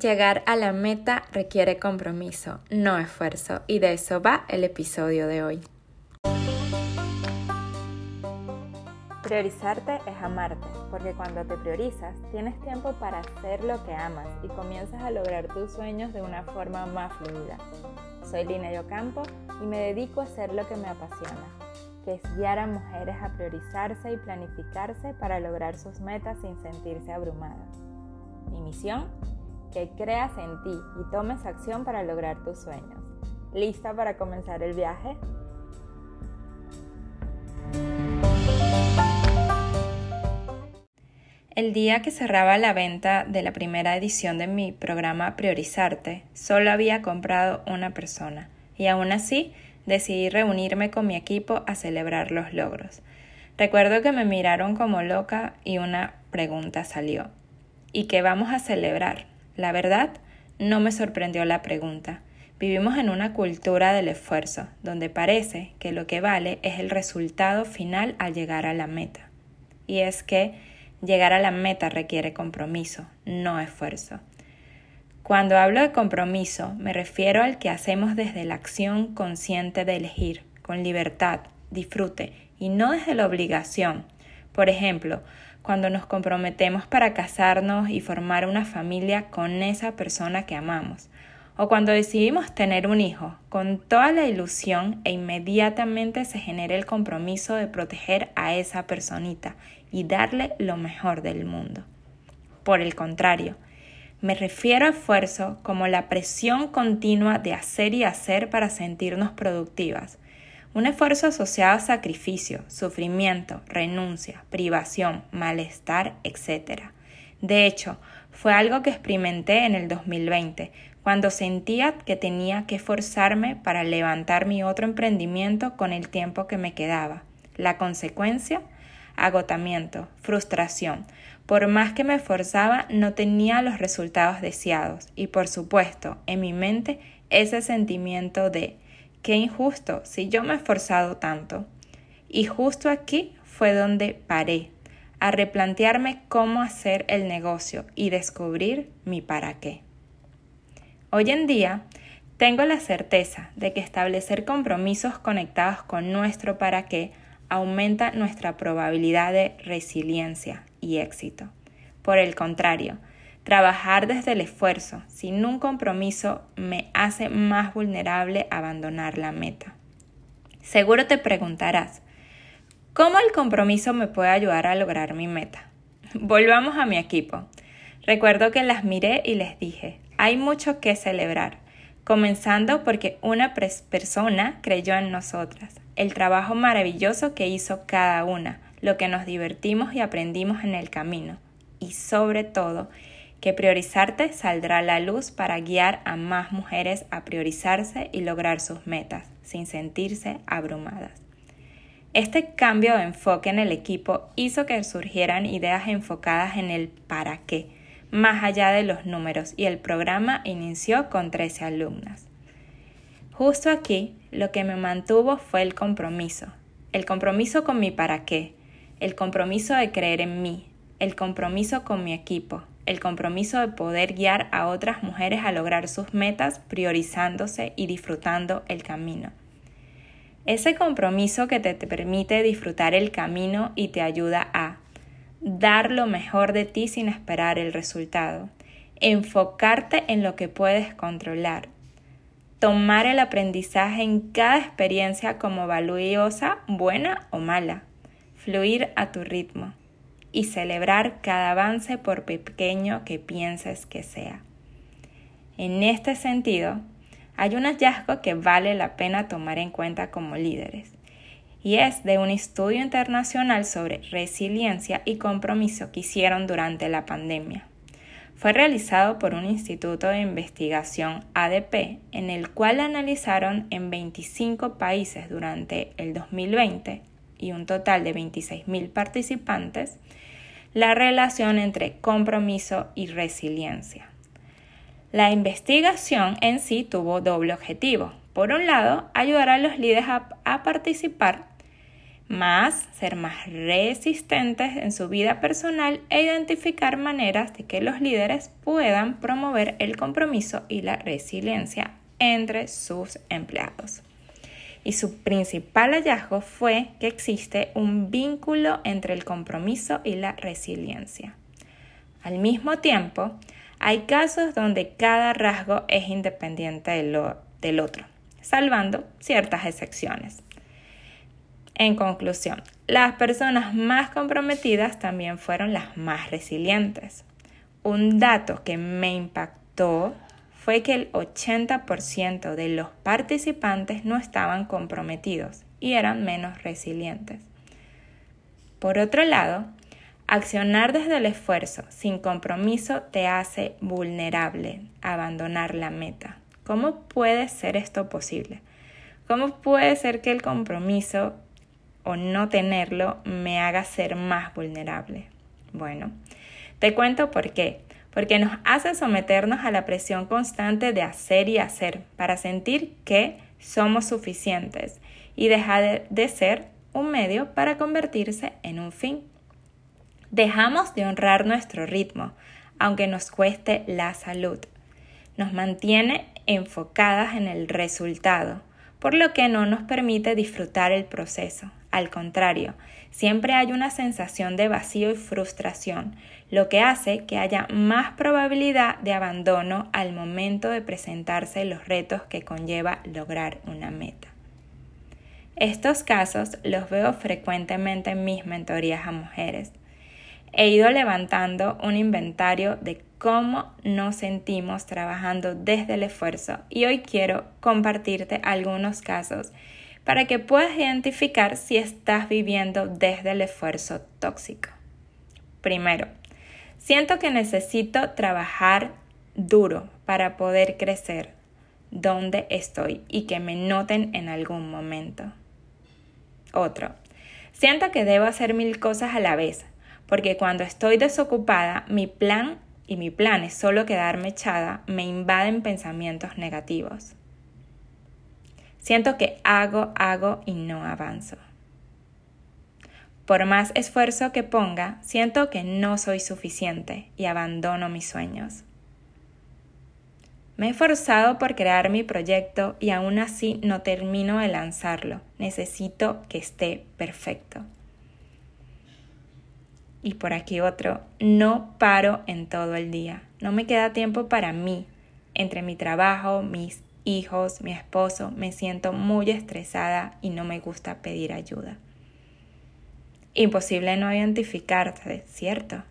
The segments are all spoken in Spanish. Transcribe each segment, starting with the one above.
Llegar a la meta requiere compromiso, no esfuerzo, y de eso va el episodio de hoy. Priorizarte es amarte, porque cuando te priorizas tienes tiempo para hacer lo que amas y comienzas a lograr tus sueños de una forma más fluida. Soy Lina Yocampo y me dedico a hacer lo que me apasiona, que es guiar a mujeres a priorizarse y planificarse para lograr sus metas sin sentirse abrumadas. Mi misión que creas en ti y tomes acción para lograr tus sueños. ¿Lista para comenzar el viaje? El día que cerraba la venta de la primera edición de mi programa Priorizarte, solo había comprado una persona y aún así decidí reunirme con mi equipo a celebrar los logros. Recuerdo que me miraron como loca y una pregunta salió. ¿Y qué vamos a celebrar? La verdad, no me sorprendió la pregunta. Vivimos en una cultura del esfuerzo, donde parece que lo que vale es el resultado final al llegar a la meta. Y es que llegar a la meta requiere compromiso, no esfuerzo. Cuando hablo de compromiso, me refiero al que hacemos desde la acción consciente de elegir, con libertad, disfrute, y no desde la obligación. Por ejemplo, cuando nos comprometemos para casarnos y formar una familia con esa persona que amamos, o cuando decidimos tener un hijo con toda la ilusión e inmediatamente se genera el compromiso de proteger a esa personita y darle lo mejor del mundo. Por el contrario, me refiero a esfuerzo como la presión continua de hacer y hacer para sentirnos productivas, un esfuerzo asociado a sacrificio, sufrimiento, renuncia, privación, malestar, etc. De hecho, fue algo que experimenté en el 2020, cuando sentía que tenía que forzarme para levantar mi otro emprendimiento con el tiempo que me quedaba. La consecuencia, agotamiento, frustración. Por más que me esforzaba, no tenía los resultados deseados y, por supuesto, en mi mente ese sentimiento de Qué injusto, si yo me he esforzado tanto. Y justo aquí fue donde paré, a replantearme cómo hacer el negocio y descubrir mi para qué. Hoy en día, tengo la certeza de que establecer compromisos conectados con nuestro para qué aumenta nuestra probabilidad de resiliencia y éxito. Por el contrario, Trabajar desde el esfuerzo, sin un compromiso, me hace más vulnerable a abandonar la meta. Seguro te preguntarás, ¿cómo el compromiso me puede ayudar a lograr mi meta? Volvamos a mi equipo. Recuerdo que las miré y les dije, hay mucho que celebrar, comenzando porque una persona creyó en nosotras, el trabajo maravilloso que hizo cada una, lo que nos divertimos y aprendimos en el camino, y sobre todo, que priorizarte saldrá la luz para guiar a más mujeres a priorizarse y lograr sus metas sin sentirse abrumadas. Este cambio de enfoque en el equipo hizo que surgieran ideas enfocadas en el para qué, más allá de los números, y el programa inició con 13 alumnas. Justo aquí, lo que me mantuvo fue el compromiso, el compromiso con mi para qué, el compromiso de creer en mí, el compromiso con mi equipo, el compromiso de poder guiar a otras mujeres a lograr sus metas priorizándose y disfrutando el camino. Ese compromiso que te, permite disfrutar el camino y te ayuda a dar lo mejor de ti sin esperar el resultado, enfocarte en lo que puedes controlar, tomar el aprendizaje en cada experiencia como valiosa, buena o mala, fluir a tu ritmo y celebrar cada avance por pequeño que pienses que sea. En este sentido, hay un hallazgo que vale la pena tomar en cuenta como líderes, y es de un estudio internacional sobre resiliencia y compromiso que hicieron durante la pandemia. Fue realizado por un instituto de investigación ADP, en el cual analizaron en 25 países durante el 2020 y un total de 26.000 participantes la relación entre compromiso y resiliencia. La investigación en sí tuvo doble objetivo. Por un lado, ayudar a los líderes a, participar, más ser más resistentes en su vida personal e identificar maneras de que los líderes puedan promover el compromiso y la resiliencia entre sus empleados. Y su principal hallazgo fue que existe un vínculo entre el compromiso y la resiliencia. Al mismo tiempo, hay casos donde cada rasgo es independiente del otro, salvando ciertas excepciones. En conclusión, las personas más comprometidas también fueron las más resilientes. Un dato que me impactó fue que el 80% de los participantes no estaban comprometidos y eran menos resilientes. Por otro lado, accionar desde el esfuerzo sin compromiso te hace vulnerable a abandonar la meta. ¿Cómo puede ser esto posible? ¿Cómo puede ser que el compromiso o no tenerlo me haga ser más vulnerable. Bueno, te cuento por qué. Porque nos hace someternos a la presión constante de hacer y hacer para sentir que somos suficientes y dejar de ser un medio para convertirse en un fin. Dejamos de honrar nuestro ritmo, aunque nos cueste la salud. Nos mantiene enfocadas en el resultado, por lo que no nos permite disfrutar el proceso, al contrario, siempre hay una sensación de vacío y frustración, lo que hace que haya más probabilidad de abandono al momento de presentarse los retos que conlleva lograr una meta. Estos casos los veo frecuentemente en mis mentorías a mujeres. He ido levantando un inventario de cómo nos sentimos trabajando desde el esfuerzo y hoy quiero compartirte algunos casos para que puedas identificar si estás viviendo desde el esfuerzo tóxico. Primero, siento que necesito trabajar duro para poder crecer donde estoy y que me noten en algún momento. Otro, siento que debo hacer mil cosas a la vez, porque cuando estoy desocupada, mi plan y mi plan es solo quedarme echada, me invaden pensamientos negativos. Siento que hago, hago y no avanzo. Por más esfuerzo que ponga, siento que no soy suficiente y abandono mis sueños. Me he esforzado por crear mi proyecto y aún así no termino de lanzarlo. Necesito que esté perfecto. Y por aquí otro, no paro en todo el día. No me queda tiempo para mí, entre mi trabajo, mis hijos, mi esposo, me siento muy estresada y no me gusta pedir ayuda. Imposible no identificarte, ¿cierto?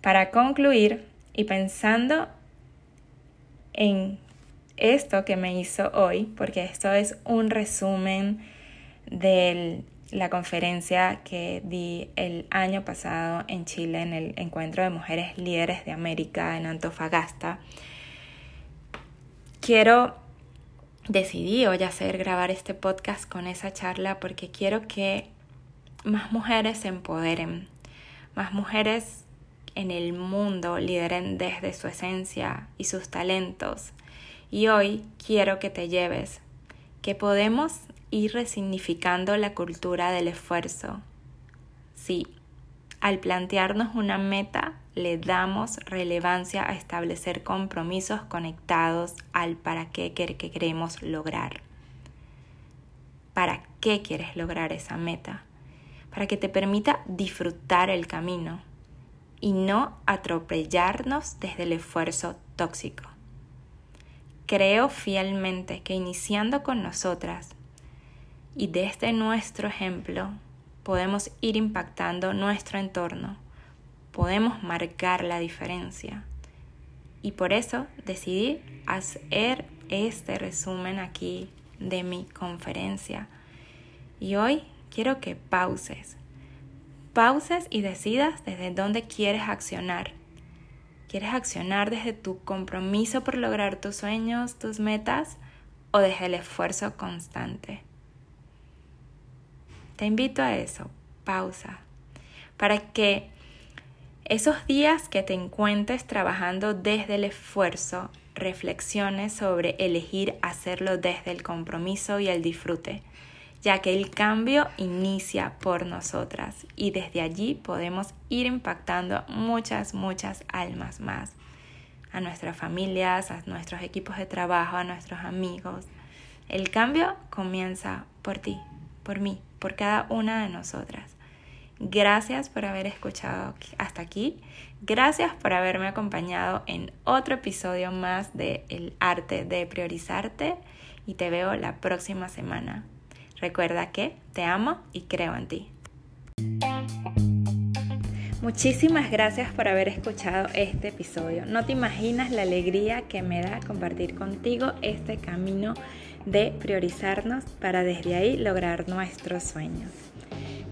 Para concluir, y pensando en esto que me hizo hoy, porque esto es un resumen de la conferencia que di el año pasado en Chile en el Encuentro de Mujeres Líderes de América en Antofagasta, quiero decidí hoy hacer grabar este podcast con esa charla porque quiero que más mujeres se empoderen, más mujeres en el mundo lideren desde su esencia y sus talentos. Y hoy quiero que te lleves que podemos ir resignificando la cultura del esfuerzo. Sí, al plantearnos una meta le damos relevancia a establecer compromisos conectados al para qué que queremos lograr. ¿Para qué quieres lograr esa meta? Para que te permita disfrutar el camino y no atropellarnos desde el esfuerzo tóxico. Creo fielmente que iniciando con nosotras y desde nuestro ejemplo podemos ir impactando nuestro entorno podemos marcar la diferencia. Y por eso decidí hacer este resumen aquí de mi conferencia. Y hoy quiero que pauses. Pauses y decidas desde dónde quieres accionar. ¿Quieres accionar desde tu compromiso por lograr tus sueños, tus metas o desde el esfuerzo constante? Te invito a eso, pausa, para que esos días que te encuentres trabajando desde el esfuerzo, reflexiones sobre elegir hacerlo desde el compromiso y el disfrute, ya que el cambio inicia por nosotras y desde allí podemos ir impactando muchas, muchas almas más, a nuestras familias, a nuestros equipos de trabajo, a nuestros amigos. El cambio comienza por ti, por mí, por cada una de nosotras. Gracias por haber escuchado hasta aquí. Gracias por haberme acompañado en otro episodio más de El arte de priorizarte y te veo la próxima semana. Recuerda que te amo y creo en ti. Muchísimas gracias por haber escuchado este episodio. No te imaginas la alegría que me da compartir contigo este camino de priorizarnos para desde ahí lograr nuestros sueños.